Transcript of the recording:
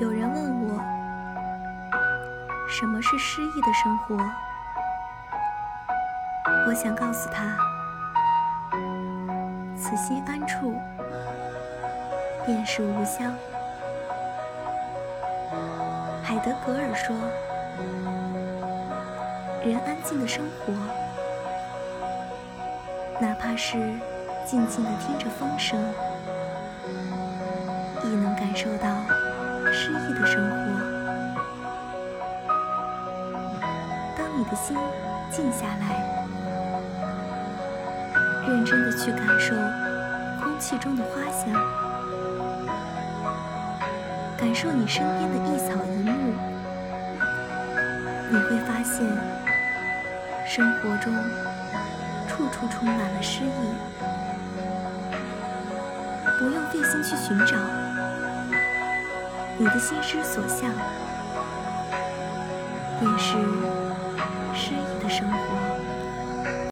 有人问我什么是诗意的生活。我想告诉他，此心安处便是吾乡。海德格尔说：“人安静的生活，哪怕是静静的听着风声，亦能感受到诗意的生活。当你的心静下来，认真的去感受空气中的花香。”感受你身边的一草一木，你会发现生活中处处充满了诗意。不用费心去寻找，你的心之所向，便是诗意的生活。